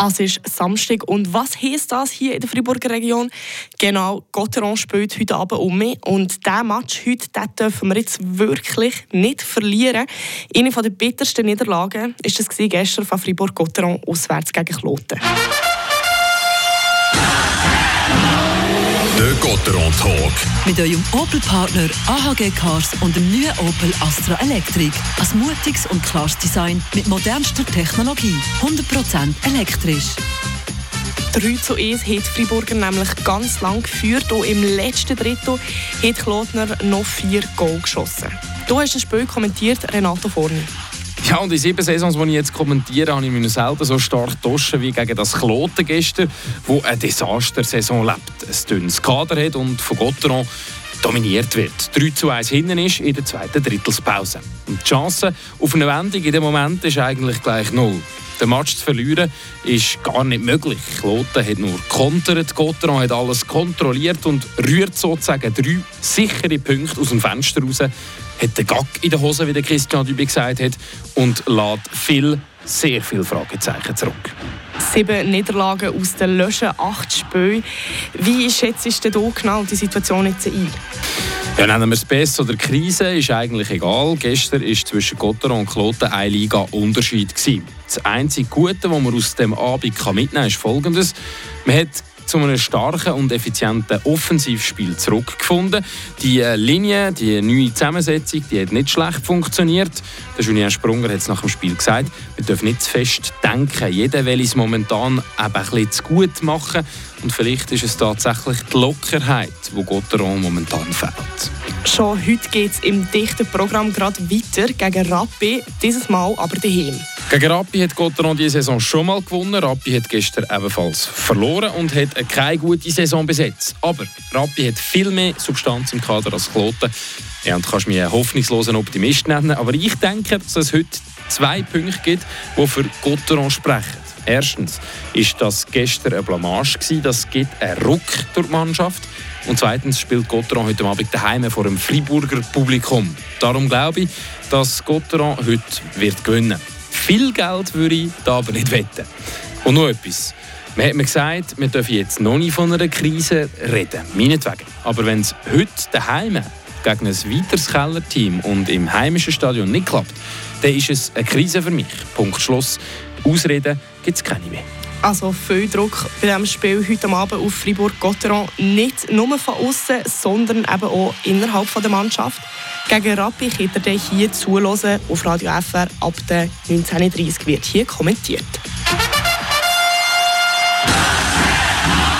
Es ist Samstag und was heisst das hier in der Freiburger Region? Genau, Gotteron spielt heute Abend um mich und diesen Match heute den dürfen wir jetzt wirklich nicht verlieren. Eine der bittersten Niederlagen war das gestern von Fribourg-Gotteron auswärts gegen Kloten. Gotteron Talk. Mit eurem Opel-Partner AHG Cars und dem neuen Opel Astra Electric. Ein mutiges und klares Design mit modernster Technologie. 100% elektrisch. 3 zu 1 hat Friburger nämlich ganz lang geführt. Und im letzten Drittel hat Klotner noch vier Goal geschossen. Du hast das Spiel kommentiert, Renato Forni. Ja, und in sieben Saisons, die ich jetzt kommentiere, habe ich mich selten so stark duschen wie gegen das Kloten gestern, wo eine Desastersaison lebt. Ein dünnes Kader hat und von Gotteron dominiert wird. 3 zu 1 hinten ist in der zweiten Drittelspause. Und die Chance auf eine Wendung in dem Moment ist eigentlich gleich null. Den Match zu verlieren ist gar nicht möglich. Kloten hat nur kontert, Gotteron hat alles kontrolliert und rührt sozusagen drei sichere Punkte aus dem Fenster raus hat den Gag in der Hose, wie der Christian Dübi gesagt hat, und lädt viel, sehr viele Fragezeichen zurück. Sieben Niederlagen aus den Löschen, acht Spiele. Wie schätzt du genau die Situation jetzt ein? Ja, nennen wir es Best oder Krise, ist eigentlich egal. Gestern war zwischen Gotteron und Kloten ein Liga-Unterschied. Das einzige Gute, was man aus dem Abend mitnehmen kann, ist folgendes. Man hat zu einem starken und effizienten Offensivspiel zurückgefunden. Die äh, Linie, die neue Zusammensetzung, die hat nicht schlecht funktioniert. Der Julien Sprunger hat es nach dem Spiel gesagt, wir dürfen nicht zu fest denken. Jeder will es momentan eben ein bisschen zu gut machen. Und vielleicht ist es tatsächlich die Lockerheit, die Gotteron momentan fehlt. Schon heute geht es im dichten Programm gerade weiter gegen Rappi, dieses Mal aber daheim. Gegen Rappi hat Gotteron diese Saison schon mal gewonnen. Rappi hat gestern ebenfalls verloren und hat keine gute Saison besetzt. Aber Rappi hat viel mehr Substanz im Kader als Kloten. Ja, und du kannst mich einen hoffnungslosen Optimist nennen. Aber ich denke, dass es heute zwei Punkte gibt, die für Gotteron sprechen. Erstens ist das gestern eine Blamage gewesen. Das gibt einen Ruck durch die Mannschaft. Und zweitens spielt Gotteron heute Abend daheim vor einem Freiburger Publikum. Darum glaube ich, dass Gotteron heute wird gewinnen wird. Viel Geld würde ich da aber nicht wetten. Und noch etwas. Man hat mir gesagt, wir dürfen jetzt noch nicht von einer Krise reden. Meinetwegen. Aber wenn es heute daheim gegen ein weiteres Kellerteam und im heimischen Stadion nicht klappt, dann ist es eine Krise für mich. Punkt Schluss. Ausreden gibt es keine mehr. Also viel Druck bei diesem Spiel heute Abend auf Fribourg-Gotteron. Nicht nur von außen, sondern eben auch innerhalb der Mannschaft. Gegen Rappi könnt ihr hier zuhören auf Radio FR ab 19.30 wird hier kommentiert.